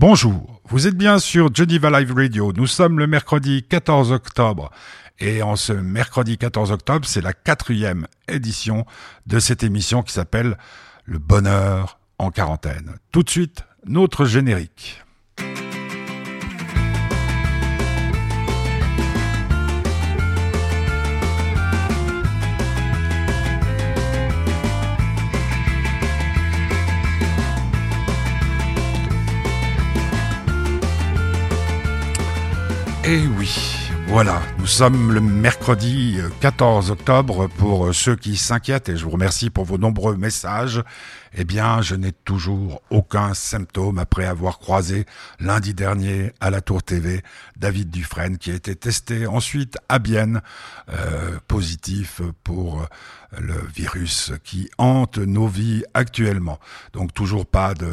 Bonjour, vous êtes bien sur Geneva Live Radio. Nous sommes le mercredi 14 octobre. Et en ce mercredi 14 octobre, c'est la quatrième édition de cette émission qui s'appelle Le bonheur en quarantaine. Tout de suite, notre générique. Eh oui, voilà, nous sommes le mercredi 14 octobre. Pour ceux qui s'inquiètent, et je vous remercie pour vos nombreux messages, eh bien, je n'ai toujours aucun symptôme après avoir croisé lundi dernier à la Tour TV David Dufresne qui a été testé ensuite à Bienne, euh, positif pour le virus qui hante nos vies actuellement. Donc toujours pas de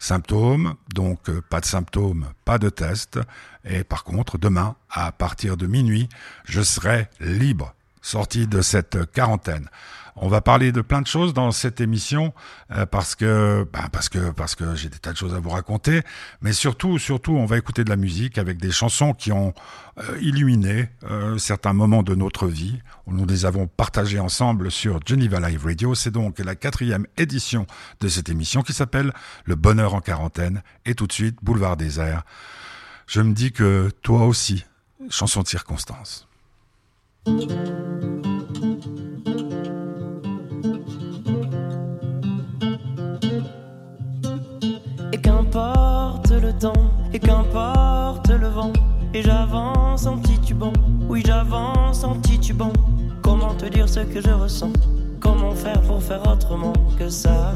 symptômes, donc euh, pas de symptômes, pas de test. Et par contre, demain, à partir de minuit, je serai libre, sorti de cette quarantaine. On va parler de plein de choses dans cette émission euh, parce que ben parce que parce que j'ai des tas de choses à vous raconter, mais surtout surtout on va écouter de la musique avec des chansons qui ont euh, illuminé euh, certains moments de notre vie. Nous les avons partagés ensemble sur Geneva Live Radio. C'est donc la quatrième édition de cette émission qui s'appelle Le Bonheur en quarantaine. Et tout de suite, Boulevard désert. Je me dis que toi aussi, chanson de circonstance. Et qu'importe le vent. Et j'avance en titubant, oui j'avance en titubant. Comment te dire ce que je ressens? Comment faire pour faire autrement que ça?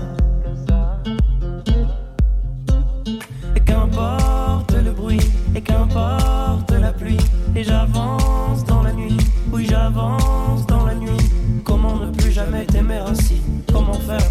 Et qu'importe le bruit, et qu'importe la pluie. Et j'avance dans la nuit, oui j'avance dans la nuit. Comment ne plus jamais t'aimer ainsi Comment faire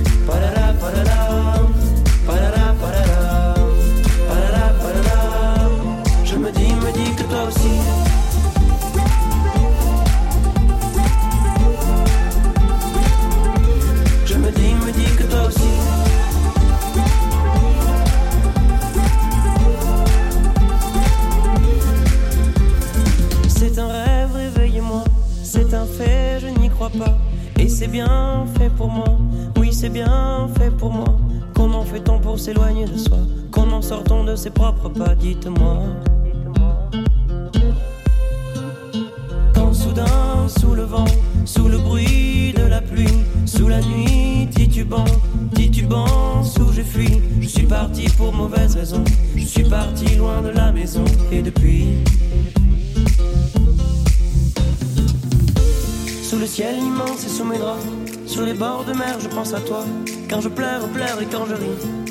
Ses propres pas Dites-moi. soudain, sous le vent, sous le bruit de la pluie, sous la nuit, titubant, titubant, sous je fuis. Je suis parti pour mauvaise raison, je suis parti loin de la maison, et depuis. Sous le ciel immense et sous mes draps, sur les bords de mer, je pense à toi. Quand je pleure, pleure et quand je ris,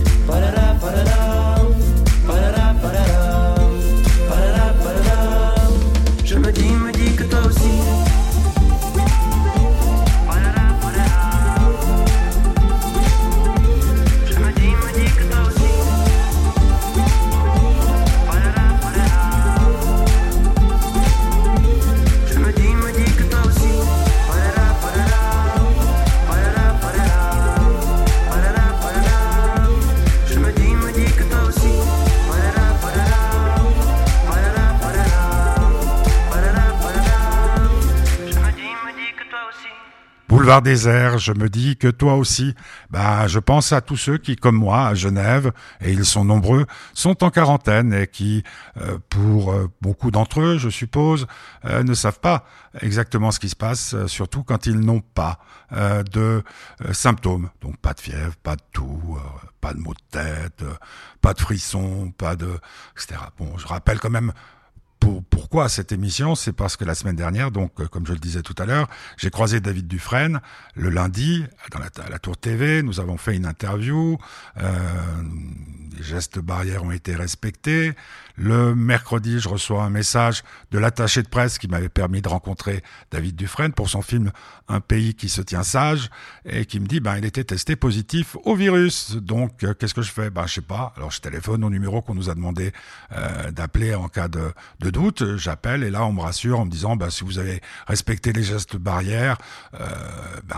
Boulevard désert, je me dis que toi aussi, bah, je pense à tous ceux qui, comme moi, à Genève, et ils sont nombreux, sont en quarantaine et qui, euh, pour euh, beaucoup d'entre eux, je suppose, euh, ne savent pas exactement ce qui se passe, surtout quand ils n'ont pas de symptômes. Donc pas de fièvre, pas de toux, pas de maux de tête, pas de frissons, pas de, etc. Bon, je rappelle quand même pourquoi cette émission? C'est parce que la semaine dernière, donc euh, comme je le disais tout à l'heure, j'ai croisé David Dufresne le lundi dans la, à la Tour TV. Nous avons fait une interview. Euh, les gestes barrières ont été respectés. Le mercredi, je reçois un message de l'attaché de presse qui m'avait permis de rencontrer David Dufresne pour son film Un pays qui se tient sage et qui me dit ben il était testé positif au virus. Donc euh, qu'est-ce que je fais? Ben je sais pas. Alors je téléphone au numéro qu'on nous a demandé euh, d'appeler en cas de, de doute. J'appelle et là on me rassure en me disant ben si vous avez respecté les gestes barrières, euh, ben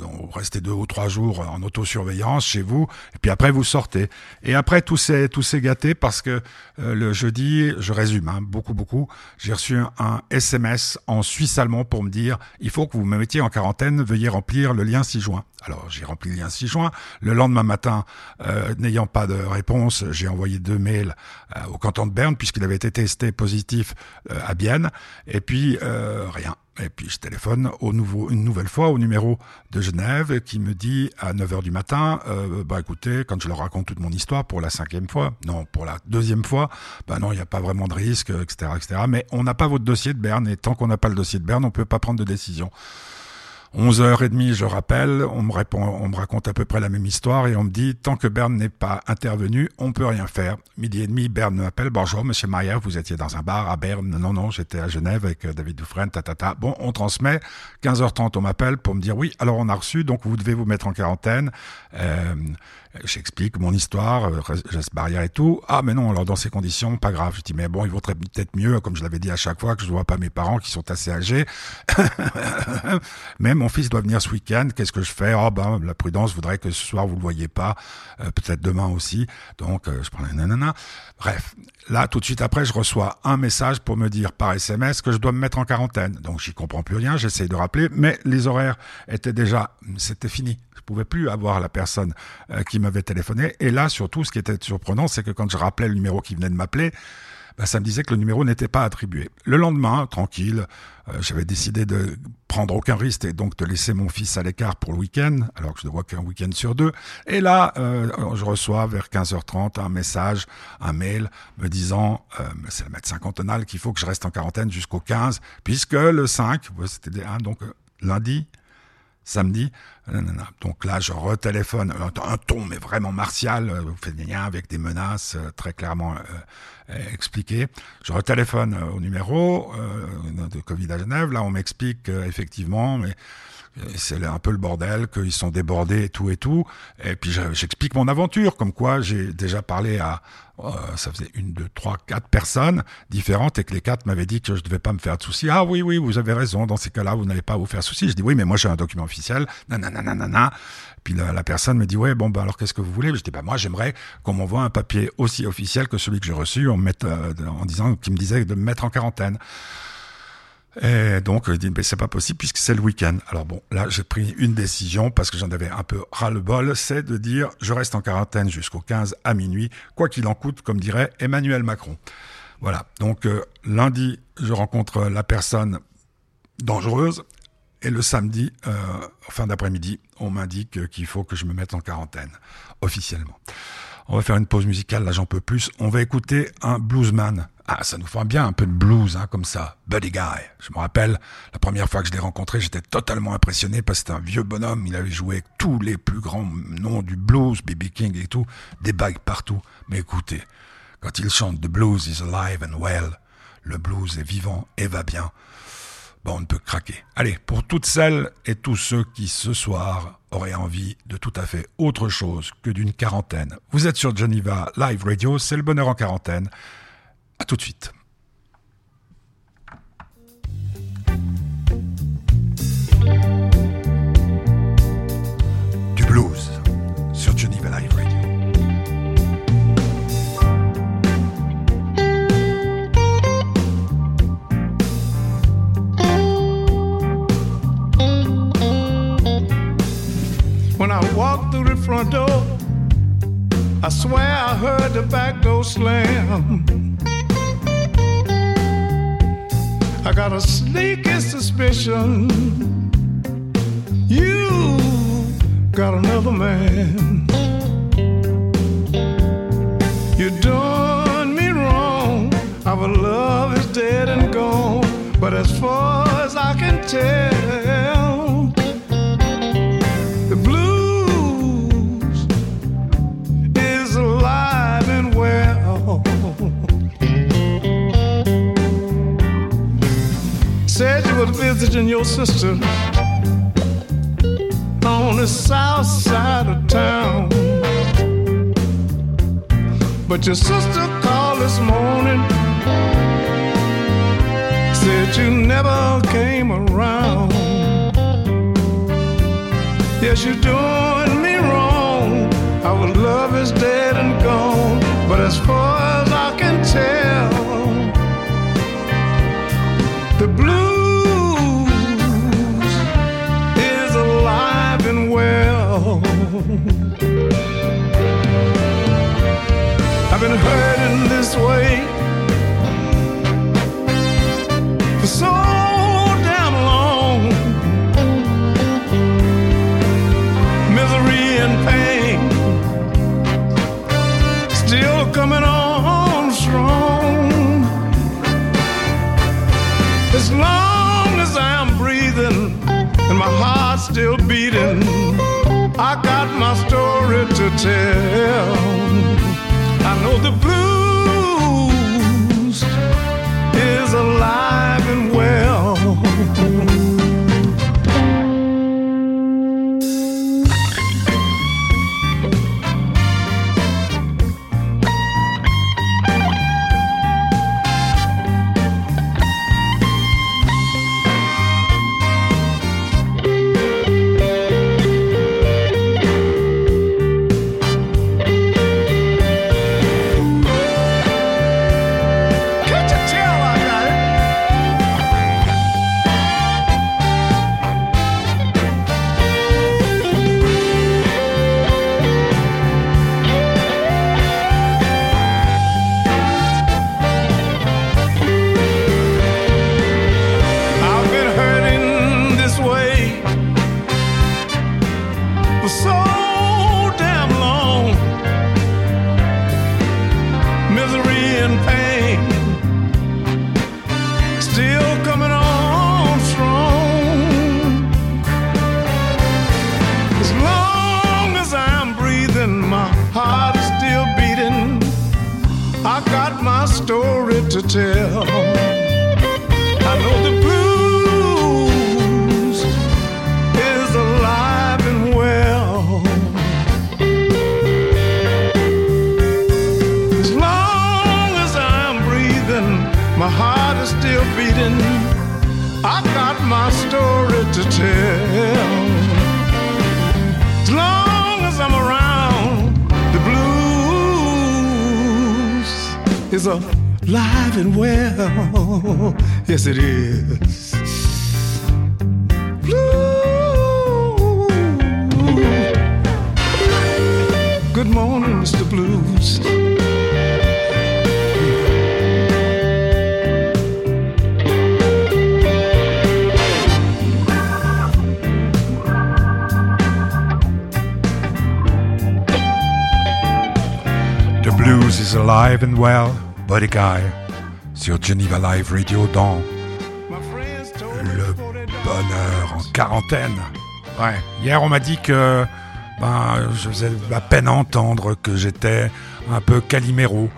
euh, restez deux ou trois jours en autosurveillance chez vous et puis après vous sortez. Et après tout s'est tout s'est gâté parce que euh, le jeudi, je résume, hein, beaucoup, beaucoup, j'ai reçu un, SMS en suisse allemand pour me dire il faut que vous me mettiez en quarantaine, veuillez remplir le lien 6 juin. Alors j'ai rempli le lien 6 juin. Le lendemain matin, euh, n'ayant pas de réponse, j'ai envoyé deux mails euh, au canton de Berne puisqu'il avait été testé positif à Bienne. Et puis rien. Et puis je téléphone au nouveau, une nouvelle fois au numéro de Genève qui me dit à 9h du matin, euh, bah écoutez, quand je leur raconte toute mon histoire pour la cinquième fois, non, pour la deuxième fois, bah non, il n'y a pas vraiment de risque, etc., etc. Mais on n'a pas votre dossier de Berne et tant qu'on n'a pas le dossier de Berne, on peut pas prendre de décision. 11h30, je rappelle, on me répond, on me raconte à peu près la même histoire et on me dit, tant que Berne n'est pas intervenu, on peut rien faire. Midi et demi, Berne m'appelle, bonjour, monsieur Maillard, vous étiez dans un bar à Berne. Non, non, j'étais à Genève avec euh, David Dufresne, tatata. Bon, on transmet. 15h30, on m'appelle pour me dire, oui, alors on a reçu, donc vous devez vous mettre en quarantaine. Euh, J'explique mon histoire, euh, geste barrière et tout. Ah, mais non, alors dans ces conditions, pas grave. Je dis, mais bon, il vaudrait peut-être mieux, comme je l'avais dit à chaque fois, que je ne vois pas mes parents qui sont assez âgés. mais mon fils doit venir ce week-end. Qu'est-ce que je fais? Oh, ben, la prudence voudrait que ce soir vous le voyez pas. Euh, peut-être demain aussi. Donc, euh, je prends un nanana. Bref. Là, tout de suite après, je reçois un message pour me dire par SMS que je dois me mettre en quarantaine. Donc, j'y comprends plus rien. J'essaye de rappeler, mais les horaires étaient déjà, c'était fini pouvais plus avoir la personne euh, qui m'avait téléphoné. Et là, surtout, ce qui était surprenant, c'est que quand je rappelais le numéro qui venait de m'appeler, bah, ça me disait que le numéro n'était pas attribué. Le lendemain, tranquille, euh, j'avais décidé de prendre aucun risque et donc de laisser mon fils à l'écart pour le week-end, alors que je ne vois qu'un week-end sur deux. Et là, euh, je reçois vers 15h30 un message, un mail me disant, c'est le médecin cantonal qu'il faut que je reste en quarantaine jusqu'au 15, puisque le 5, c'était donc lundi, samedi. Donc là, je retéléphone, un ton mais vraiment martial, euh, avec des menaces euh, très clairement euh, expliquées. Je retéléphone au numéro de Covid à Genève. Là, on m'explique effectivement, mais c'est un peu le bordel, qu'ils sont débordés et tout et tout. Et puis j'explique mon aventure, comme quoi j'ai déjà parlé à, euh, ça faisait une, deux, trois, quatre personnes différentes et que les quatre m'avaient dit que je devais pas me faire de soucis. Ah oui, oui, vous avez raison, dans ces cas-là, vous n'allez pas vous faire de soucis. Je dis oui, mais moi j'ai un document officiel, nanana. Puis la, la, personne me dit ouais, bon, bah alors qu'est-ce que vous voulez? Je dis bah moi j'aimerais qu'on m'envoie un papier aussi officiel que celui que j'ai reçu en, euh, en disant, qui me disait de me mettre en quarantaine. Et donc, je dis, mais c'est pas possible puisque c'est le week-end. Alors bon, là, j'ai pris une décision parce que j'en avais un peu ras-le-bol, c'est de dire, je reste en quarantaine jusqu'au 15 à minuit, quoi qu'il en coûte, comme dirait Emmanuel Macron. Voilà. Donc, euh, lundi, je rencontre la personne dangereuse. Et le samedi, euh, fin d'après-midi, on m'indique qu'il faut que je me mette en quarantaine, officiellement. On va faire une pause musicale, là j'en peux plus. On va écouter un bluesman ah, ça nous fait bien un peu de blues, hein, comme ça. Buddy Guy. Je me rappelle, la première fois que je l'ai rencontré, j'étais totalement impressionné parce que c'était un vieux bonhomme. Il avait joué tous les plus grands noms du blues, B.B. King et tout, des bagues partout. Mais écoutez, quand il chante The blues is alive and well, le blues est vivant et va bien, bon, on ne peut craquer. Allez, pour toutes celles et tous ceux qui ce soir auraient envie de tout à fait autre chose que d'une quarantaine. Vous êtes sur Geneva Live Radio, c'est le bonheur en quarantaine. A tout de suite. Slam. I got a sneaky suspicion you got another man. Sister on the south side of town. But your sister called this morning, said you never came around. Yes, you're doing me wrong. Our love is dead and gone. But as far tell. I know the blues my heart is still beating. I've got my story to tell. As long as I'm around, the blues is alive and well. Yes, it is. Blue. Good morning, Mr. Blues. Alive and well, Buddy Guy, sur Geneva Live Radio dans le bonheur en quarantaine. Ouais, hier on m'a dit que ben, je faisais la peine à entendre que j'étais un peu caliméro.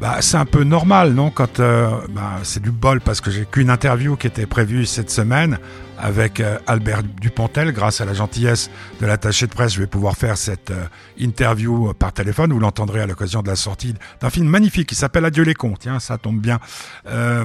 Bah, c'est un peu normal, non Quand euh, bah, c'est du bol parce que j'ai qu'une interview qui était prévue cette semaine avec euh, Albert Dupontel. Grâce à la gentillesse de l'attaché de presse, je vais pouvoir faire cette euh, interview par téléphone. Vous l'entendrez à l'occasion de la sortie d'un film magnifique qui s'appelle Adieu les cons. Tiens, ça tombe bien. Euh,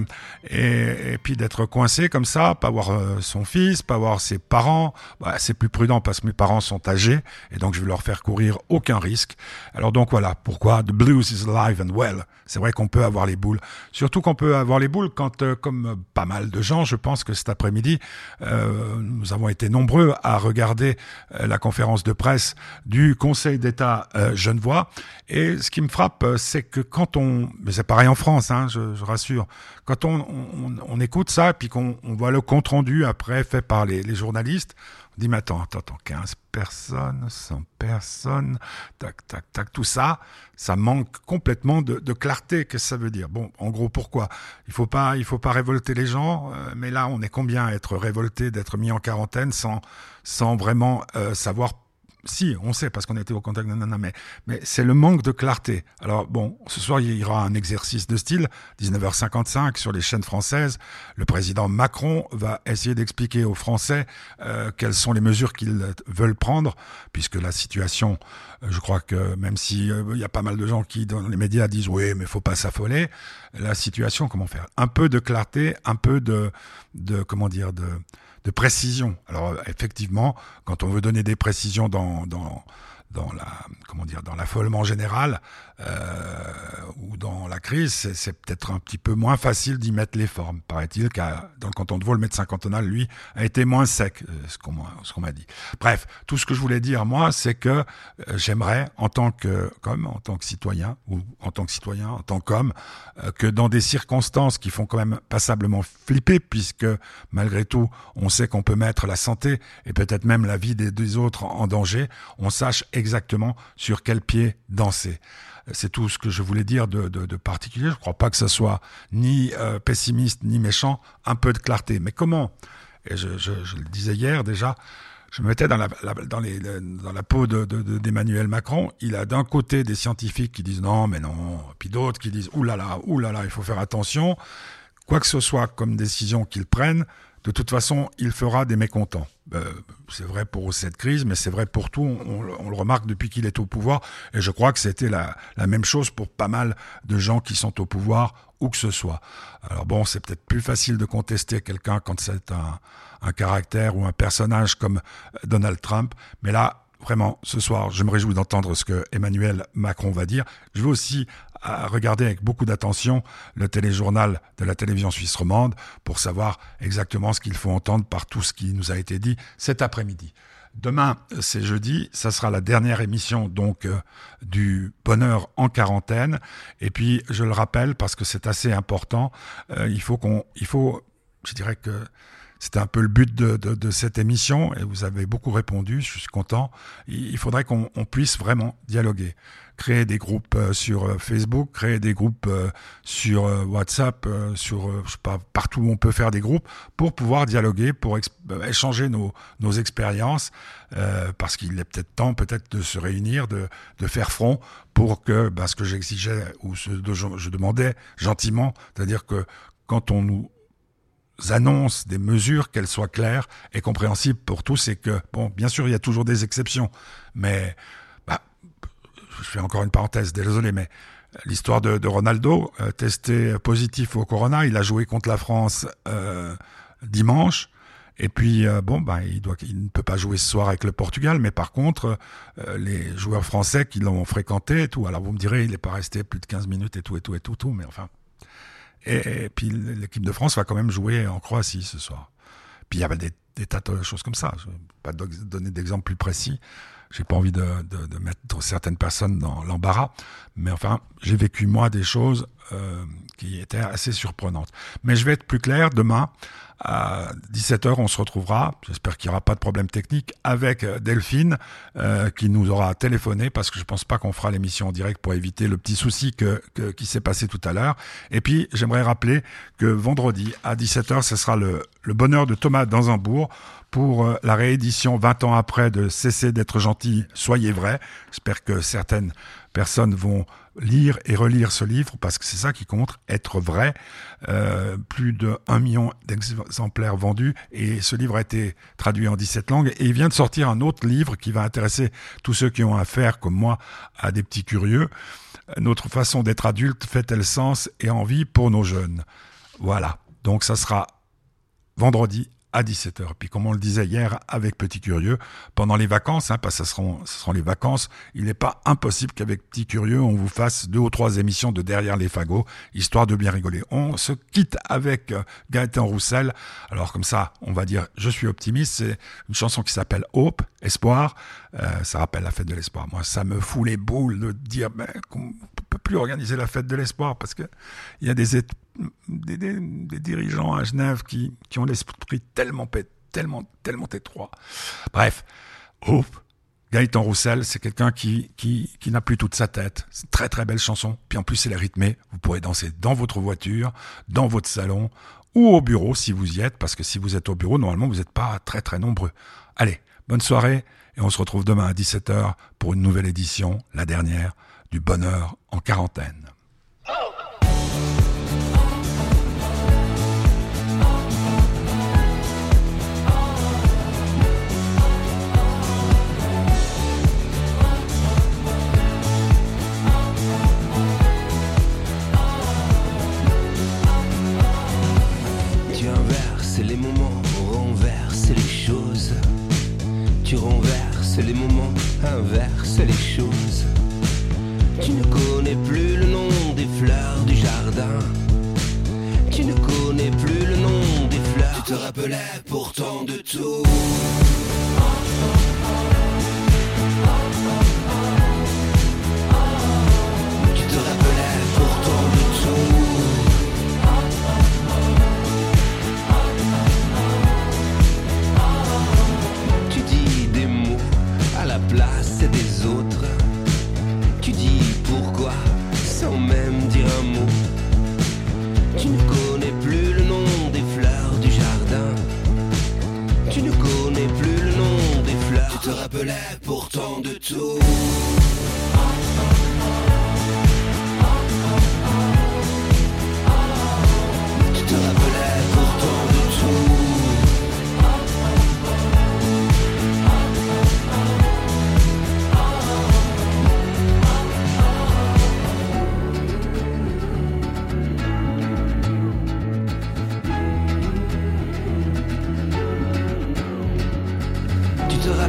et, et puis d'être coincé comme ça, pas voir euh, son fils, pas voir ses parents, bah, c'est plus prudent parce que mes parents sont âgés et donc je vais leur faire courir aucun risque. Alors donc voilà pourquoi The Blues is alive and well? C'est vrai qu'on peut avoir les boules, surtout qu'on peut avoir les boules quand, euh, comme pas mal de gens, je pense que cet après-midi, euh, nous avons été nombreux à regarder euh, la conférence de presse du Conseil d'État euh, genevois. Et ce qui me frappe, c'est que quand on, mais c'est pareil en France, hein, je, je, rassure, quand on, on, on écoute ça, puis qu'on voit le compte rendu après fait par les, les journalistes, on dit, mais attends, attends, attends, 15 personnes, 100 personnes, tac, tac, tac, tout ça, ça manque complètement de, clarté. Qu'est-ce que ça veut dire? Bon, en gros, pourquoi? Il faut pas, il faut pas révolter les gens, euh, mais là, on est combien à être révoltés, d'être mis en quarantaine sans, sans vraiment euh, savoir si, on sait parce qu'on était au contact, nanana, mais, mais c'est le manque de clarté. Alors bon, ce soir il y aura un exercice de style, 19h55 sur les chaînes françaises. Le président Macron va essayer d'expliquer aux Français euh, quelles sont les mesures qu'ils veulent prendre, puisque la situation, euh, je crois que même si euh, il y a pas mal de gens qui dans les médias disent oui, mais faut pas s'affoler, la situation, comment faire? Un peu de clarté, un peu de, de comment dire, de de précision. Alors effectivement, quand on veut donner des précisions dans, dans, dans la comment dire dans l'affolement général ou dans la crise, c'est peut-être un petit peu moins facile d'y mettre les formes. Paraît-il qu'à dans le canton de Vaud, le médecin cantonal, lui, a été moins sec, euh, ce qu'on qu'on m'a dit. Bref, tout ce que je voulais dire moi, c'est que euh, j'aimerais en tant que comme en tant que citoyen ou en tant que citoyen, en tant qu'homme, euh, que dans des circonstances qui font quand même passablement flipper, puisque malgré tout, on sait qu'on peut mettre la santé et peut-être même la vie des autres en danger, on sache exactement sur quel pied danser. C'est tout ce que je voulais dire de, particulier. Je ne crois pas que ce soit ni euh, pessimiste ni méchant, un peu de clarté. Mais comment? Et je, le disais hier déjà, je me mettais dans la, peau d'Emmanuel de, de, Macron. Il a d'un côté des scientifiques qui disent non, mais non, puis d'autres qui disent oulala, oulala, il faut faire attention. Quoi que ce soit comme décision qu'il prenne, de toute façon, il fera des mécontents. Euh, c'est vrai pour cette crise, mais c'est vrai pour tout. On, le remarque depuis qu'il est au pouvoir, et je crois que c'était la, la, même chose pour pas mal de gens qui sont au pouvoir, où que ce soit. Alors bon, c'est peut-être plus facile de contester quelqu'un quand c'est un, un caractère ou un personnage comme Donald Trump, mais là, vraiment, ce soir, je me réjouis d'entendre ce que Emmanuel Macron va dire. Je veux aussi à regarder avec beaucoup d'attention le téléjournal de la télévision suisse romande pour savoir exactement ce qu'il faut entendre par tout ce qui nous a été dit cet après-midi. Demain, c'est jeudi, ça sera la dernière émission donc euh, du bonheur en quarantaine. Et puis, je le rappelle parce que c'est assez important, euh, il faut qu'on, il faut, je dirais que c'était un peu le but de, de, de, cette émission et vous avez beaucoup répondu, je suis content. Il faudrait qu'on puisse vraiment dialoguer créer des groupes euh, sur euh, Facebook, créer des groupes euh, sur WhatsApp, sur je sais pas partout où on peut faire des groupes pour pouvoir dialoguer, pour échanger nos, nos expériences, euh, parce qu'il est peut-être temps peut-être de se réunir, de, de faire front pour que bah, ce que j'exigeais ou ce que je demandais gentiment, c'est-à-dire que quand on nous annonce des mesures, qu'elles soient claires et compréhensibles pour tous, et que, bon, bien sûr, il y a toujours des exceptions, mais je fais encore une parenthèse, désolé, mais l'histoire de, Ronaldo, euh, testé positif au corona, il a joué contre la France euh, dimanche. Et puis euh, bon, bah, il, doit, il ne peut pas jouer ce soir avec le Portugal, mais par contre, euh, les joueurs français qui l'ont fréquenté et tout. Alors vous me direz, il n'est pas resté plus de 15 minutes et tout et tout et tout tout, mais enfin. Et, puis l'équipe de France va quand même jouer en Croatie ce soir. Puis il y avait des, tas de choses comme ça. Je vais pas donner d'exemple plus précis j'ai pas envie de, mettre certaines personnes dans l'embarras, mais enfin, j'ai vécu moi des choses euh, qui étaient assez surprenantes. Mais je vais être plus clair, demain, à 17h, on se retrouvera, j'espère qu'il n'y aura pas de problème technique, avec Delphine, euh, qui nous aura téléphoné, parce que je pense pas qu'on fera l'émission en direct pour éviter le petit souci que, que qui s'est passé tout à l'heure. Et puis, j'aimerais rappeler que vendredi, à 17h, ce sera le, le bonheur de Thomas dans un bourg pour euh, la réédition 20 ans après de Cesser d'être gentil, soyez vrai. J'espère que certaines personnes vont lire et relire ce livre parce que c'est ça qui compte, être vrai. Euh, plus de 1 million d'exemplaires vendus et ce livre a été traduit en 17 langues et il vient de sortir un autre livre qui va intéresser tous ceux qui ont affaire, comme moi, à des petits curieux. Notre façon d'être adulte fait-elle sens et envie pour nos jeunes? Voilà. Donc ça sera vendredi à 17h. Puis comme on le disait hier avec Petit Curieux, pendant les vacances, hein, parce que ce seront, ce seront les vacances, il n'est pas impossible qu'avec Petit Curieux, on vous fasse deux ou trois émissions de Derrière les fagots, histoire de bien rigoler. On se quitte avec euh, Gaëtan Roussel. Alors comme ça, on va dire Je suis optimiste. C'est une chanson qui s'appelle Hope, Espoir. Euh, ça rappelle la fête de l'espoir. Moi, ça me fout les boules de dire ben, peut plus organiser la fête de l'espoir parce que il y a des, des, dirigeants à Genève qui, qui ont l'esprit tellement, tellement, tellement étroit. Bref, Hope, Gaëtan Roussel, c'est quelqu'un qui, qui, qui n'a plus toute sa tête. C'est une très très belle chanson. Puis en plus, elle est rythmée. Vous pourrez danser dans votre voiture, dans votre salon ou au bureau si vous y êtes, parce que si vous êtes au bureau, normalement, vous n'êtes pas très très nombreux. Allez, bonne soirée et on se retrouve demain à 17h pour une nouvelle édition, la dernière, du bonheur en quarantaine.